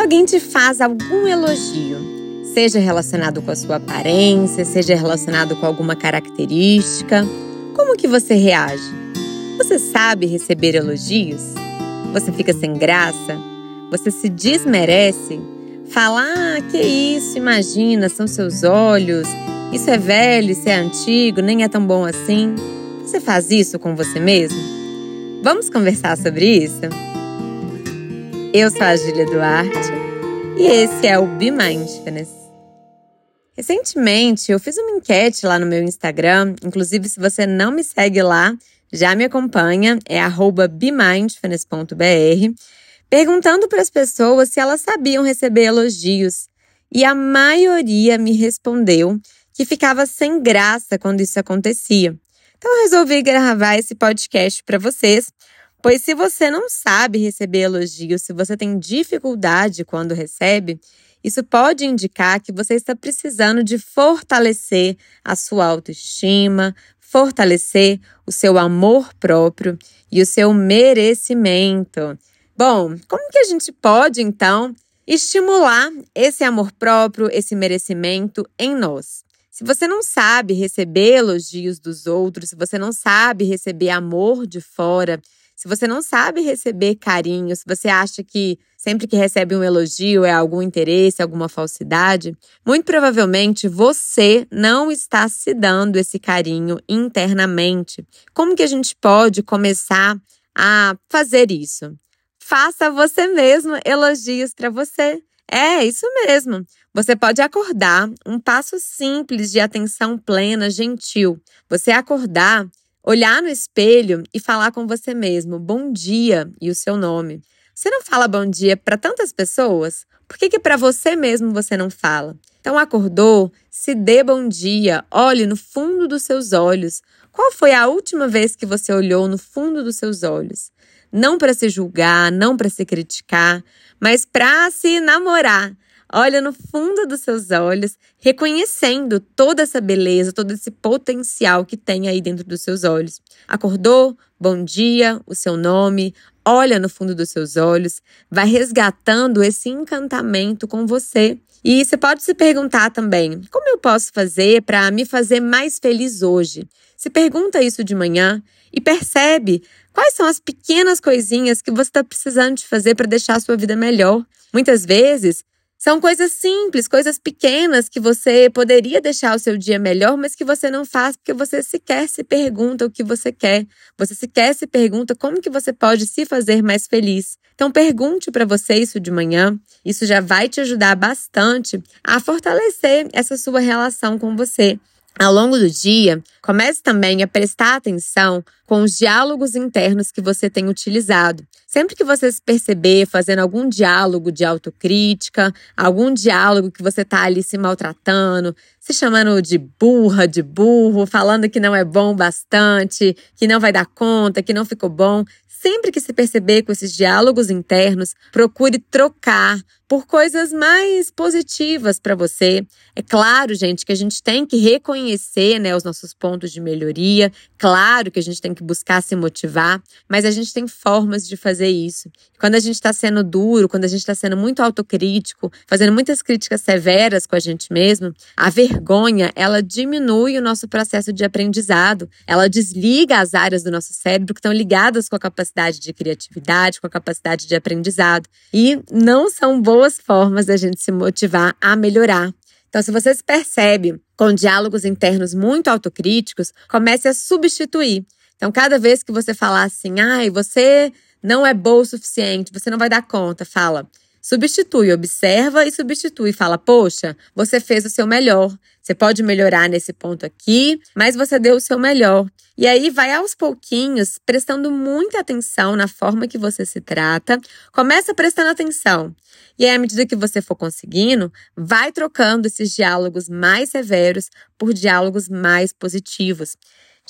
alguém te faz algum elogio, seja relacionado com a sua aparência, seja relacionado com alguma característica, como que você reage? Você sabe receber elogios? Você fica sem graça? Você se desmerece? Fala, ah, que isso, imagina, são seus olhos, isso é velho, isso é antigo, nem é tão bom assim. Você faz isso com você mesmo? Vamos conversar sobre isso? Eu sou a Júlia Duarte e esse é o Be Mindfulness. Recentemente eu fiz uma enquete lá no meu Instagram, inclusive se você não me segue lá, já me acompanha, é bemindfulness.br, perguntando para as pessoas se elas sabiam receber elogios. E a maioria me respondeu que ficava sem graça quando isso acontecia. Então eu resolvi gravar esse podcast para vocês, pois se você não sabe receber elogios, se você tem dificuldade quando recebe, isso pode indicar que você está precisando de fortalecer a sua autoestima, fortalecer o seu amor próprio e o seu merecimento. Bom, como que a gente pode então estimular esse amor próprio, esse merecimento em nós? Se você não sabe receber elogios dos outros, se você não sabe receber amor de fora, se você não sabe receber carinho, se você acha que sempre que recebe um elogio é algum interesse, alguma falsidade, muito provavelmente você não está se dando esse carinho internamente. Como que a gente pode começar a fazer isso? Faça você mesmo elogios para você. É, isso mesmo. Você pode acordar um passo simples de atenção plena, gentil. Você acordar, olhar no espelho e falar com você mesmo bom dia e o seu nome. Você não fala bom dia para tantas pessoas? Por que, que para você mesmo você não fala? Então, acordou? Se dê bom dia, olhe no fundo dos seus olhos. Qual foi a última vez que você olhou no fundo dos seus olhos? Não para se julgar, não para se criticar, mas para se namorar. Olha no fundo dos seus olhos, reconhecendo toda essa beleza, todo esse potencial que tem aí dentro dos seus olhos. Acordou? Bom dia, o seu nome. Olha no fundo dos seus olhos, vai resgatando esse encantamento com você. E você pode se perguntar também: como eu posso fazer para me fazer mais feliz hoje? Se pergunta isso de manhã e percebe quais são as pequenas coisinhas que você está precisando de fazer para deixar a sua vida melhor. Muitas vezes são coisas simples, coisas pequenas que você poderia deixar o seu dia melhor, mas que você não faz porque você sequer se pergunta o que você quer. Você sequer se pergunta como que você pode se fazer mais feliz. Então pergunte para você isso de manhã. Isso já vai te ajudar bastante a fortalecer essa sua relação com você. Ao longo do dia, comece também a prestar atenção com os diálogos internos que você tem utilizado. Sempre que você se perceber fazendo algum diálogo de autocrítica, algum diálogo que você está ali se maltratando, se chamando de burra, de burro, falando que não é bom bastante, que não vai dar conta, que não ficou bom, sempre que se perceber com esses diálogos internos, procure trocar por coisas mais positivas para você. É claro, gente, que a gente tem que reconhecer né, os nossos pontos de melhoria. Claro que a gente tem que buscar se motivar, mas a gente tem formas de fazer isso. Quando a gente está sendo duro, quando a gente está sendo muito autocrítico, fazendo muitas críticas severas com a gente mesmo, a vergonha ela diminui o nosso processo de aprendizado. Ela desliga as áreas do nosso cérebro que estão ligadas com a capacidade de criatividade, com a capacidade de aprendizado. E não são boas formas da gente se motivar a melhorar. Então, se você se percebe com diálogos internos muito autocríticos, comece a substituir. Então, cada vez que você falar assim, ai, você não é boa o suficiente, você não vai dar conta, fala, Substitui, observa e substitui. Fala, poxa, você fez o seu melhor. Você pode melhorar nesse ponto aqui, mas você deu o seu melhor. E aí vai aos pouquinhos, prestando muita atenção na forma que você se trata. Começa prestando atenção. E aí, à medida que você for conseguindo, vai trocando esses diálogos mais severos por diálogos mais positivos.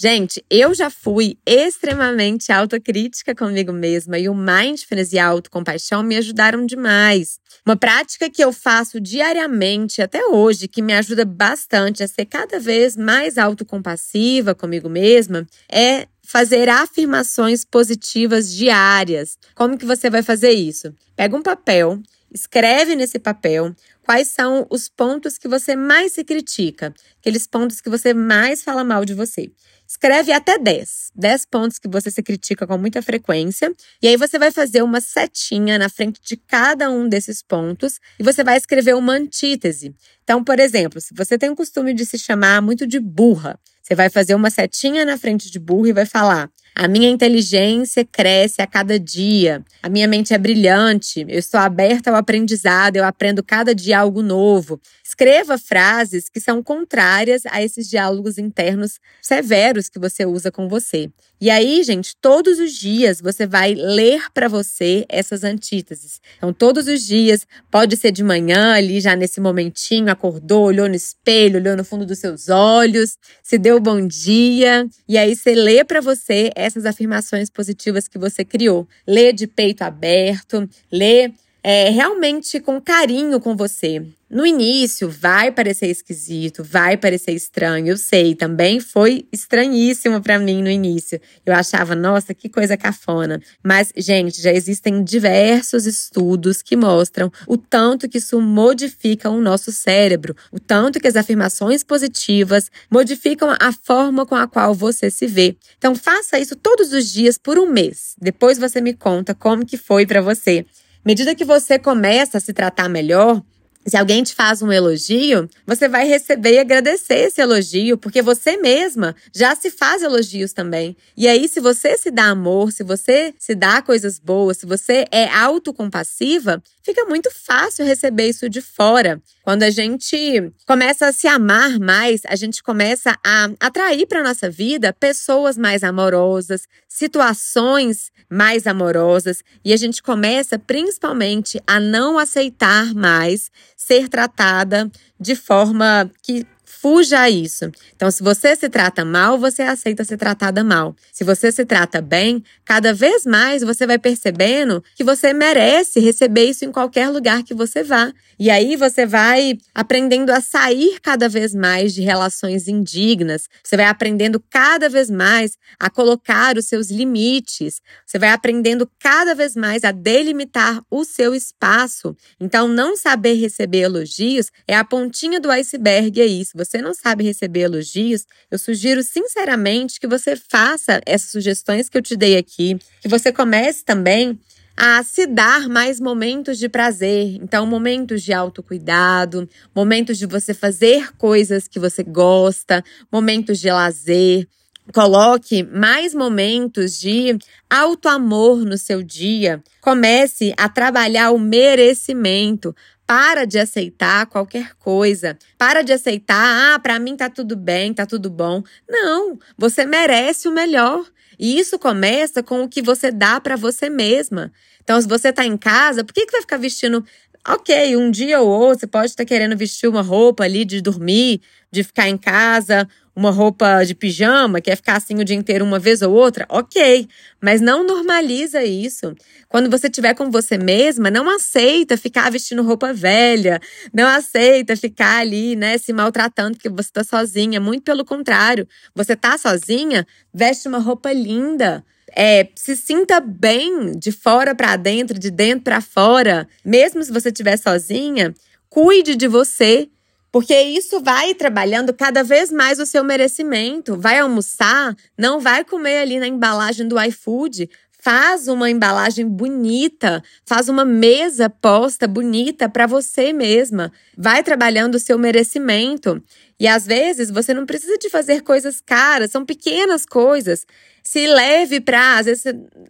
Gente, eu já fui extremamente autocrítica comigo mesma e o mindfulness e a autocompaixão me ajudaram demais. Uma prática que eu faço diariamente até hoje, que me ajuda bastante a ser cada vez mais autocompassiva comigo mesma, é fazer afirmações positivas diárias. Como que você vai fazer isso? Pega um papel Escreve nesse papel quais são os pontos que você mais se critica, aqueles pontos que você mais fala mal de você. Escreve até 10. 10 pontos que você se critica com muita frequência. E aí você vai fazer uma setinha na frente de cada um desses pontos e você vai escrever uma antítese. Então, por exemplo, se você tem o costume de se chamar muito de burra, você vai fazer uma setinha na frente de burro e vai falar: a minha inteligência cresce a cada dia. A minha mente é brilhante. Eu estou aberta ao aprendizado. Eu aprendo cada dia algo novo. Escreva frases que são contrárias a esses diálogos internos severos que você usa com você. E aí, gente, todos os dias você vai ler para você essas antíteses. Então, todos os dias, pode ser de manhã, ali já nesse momentinho, acordou, olhou no espelho, olhou no fundo dos seus olhos, se deu bom dia. E aí, você lê para você essas afirmações positivas que você criou. Lê de peito aberto, lê é, realmente com carinho com você. No início, vai parecer esquisito, vai parecer estranho. Eu sei, também foi estranhíssimo para mim no início. Eu achava, nossa, que coisa cafona. Mas, gente, já existem diversos estudos que mostram o tanto que isso modifica o nosso cérebro, o tanto que as afirmações positivas modificam a forma com a qual você se vê. Então, faça isso todos os dias por um mês. Depois você me conta como que foi para você. À medida que você começa a se tratar melhor, se alguém te faz um elogio, você vai receber e agradecer esse elogio, porque você mesma já se faz elogios também. E aí, se você se dá amor, se você se dá coisas boas, se você é autocompassiva, fica muito fácil receber isso de fora. Quando a gente começa a se amar mais, a gente começa a atrair para nossa vida pessoas mais amorosas, situações mais amorosas, e a gente começa principalmente a não aceitar mais ser tratada de forma que Fuja a isso. Então, se você se trata mal, você aceita ser tratada mal. Se você se trata bem, cada vez mais você vai percebendo que você merece receber isso em qualquer lugar que você vá. E aí você vai aprendendo a sair cada vez mais de relações indignas. Você vai aprendendo cada vez mais a colocar os seus limites. Você vai aprendendo cada vez mais a delimitar o seu espaço. Então, não saber receber elogios é a pontinha do iceberg aí. Se você não sabe receber elogios, eu sugiro sinceramente que você faça essas sugestões que eu te dei aqui, que você comece também a se dar mais momentos de prazer. Então, momentos de autocuidado, momentos de você fazer coisas que você gosta, momentos de lazer. Coloque mais momentos de alto amor no seu dia. Comece a trabalhar o merecimento. Para de aceitar qualquer coisa. Para de aceitar, ah, para mim tá tudo bem, tá tudo bom. Não, você merece o melhor. E isso começa com o que você dá para você mesma. Então, se você tá em casa, por que, que vai ficar vestindo Ok, um dia ou outro você pode estar querendo vestir uma roupa ali de dormir, de ficar em casa, uma roupa de pijama, quer ficar assim o dia inteiro uma vez ou outra, ok. Mas não normaliza isso. Quando você estiver com você mesma, não aceita ficar vestindo roupa velha, não aceita ficar ali, né, se maltratando porque você está sozinha. Muito pelo contrário. Você tá sozinha, veste uma roupa linda é, se sinta bem de fora para dentro, de dentro para fora. Mesmo se você estiver sozinha, cuide de você, porque isso vai trabalhando cada vez mais o seu merecimento. Vai almoçar, não vai comer ali na embalagem do iFood. Faz uma embalagem bonita, faz uma mesa posta bonita para você mesma. Vai trabalhando o seu merecimento. E às vezes você não precisa de fazer coisas caras, são pequenas coisas. Se leve para, às vezes,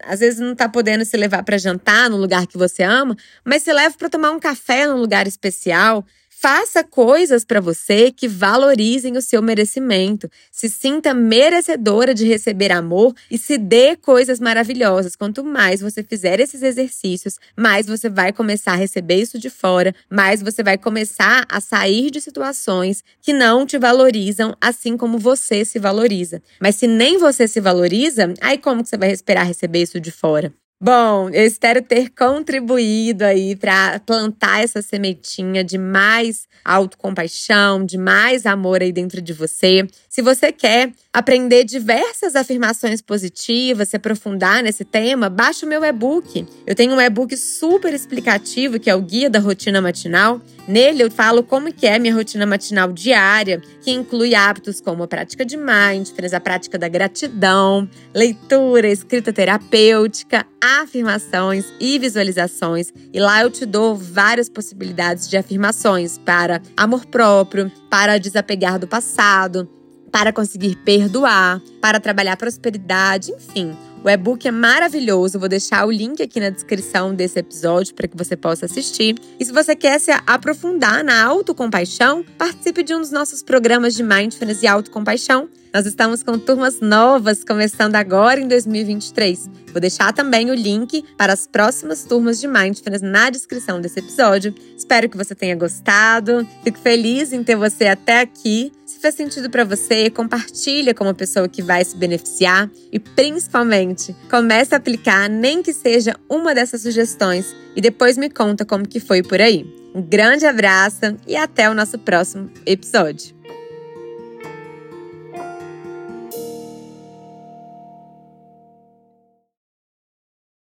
às vezes não tá podendo se levar para jantar no lugar que você ama, mas se leve para tomar um café num lugar especial. Faça coisas para você que valorizem o seu merecimento. Se sinta merecedora de receber amor e se dê coisas maravilhosas. Quanto mais você fizer esses exercícios, mais você vai começar a receber isso de fora, mais você vai começar a sair de situações que não te valorizam assim como você se valoriza. Mas se nem você se valoriza, aí como que você vai esperar receber isso de fora? Bom, eu espero ter contribuído aí para plantar essa sementinha de mais autocompaixão, de mais amor aí dentro de você. Se você quer aprender diversas afirmações positivas, se aprofundar nesse tema, baixe o meu e-book. Eu tenho um e-book super explicativo que é o Guia da Rotina Matinal. Nele eu falo como que é minha rotina matinal diária, que inclui hábitos como a prática de mindfulness, a prática da gratidão, leitura, escrita terapêutica, afirmações e visualizações. E lá eu te dou várias possibilidades de afirmações para amor próprio, para desapegar do passado, para conseguir perdoar, para trabalhar prosperidade, enfim. O e-book é maravilhoso, vou deixar o link aqui na descrição desse episódio para que você possa assistir. E se você quer se aprofundar na autocompaixão, participe de um dos nossos programas de Mindfulness e Autocompaixão. Nós estamos com turmas novas começando agora em 2023. Vou deixar também o link para as próximas turmas de Mindfulness na descrição desse episódio. Espero que você tenha gostado. Fico feliz em ter você até aqui. Fez sentido para você, compartilha com uma pessoa que vai se beneficiar e principalmente comece a aplicar nem que seja uma dessas sugestões e depois me conta como que foi por aí. Um grande abraço e até o nosso próximo episódio.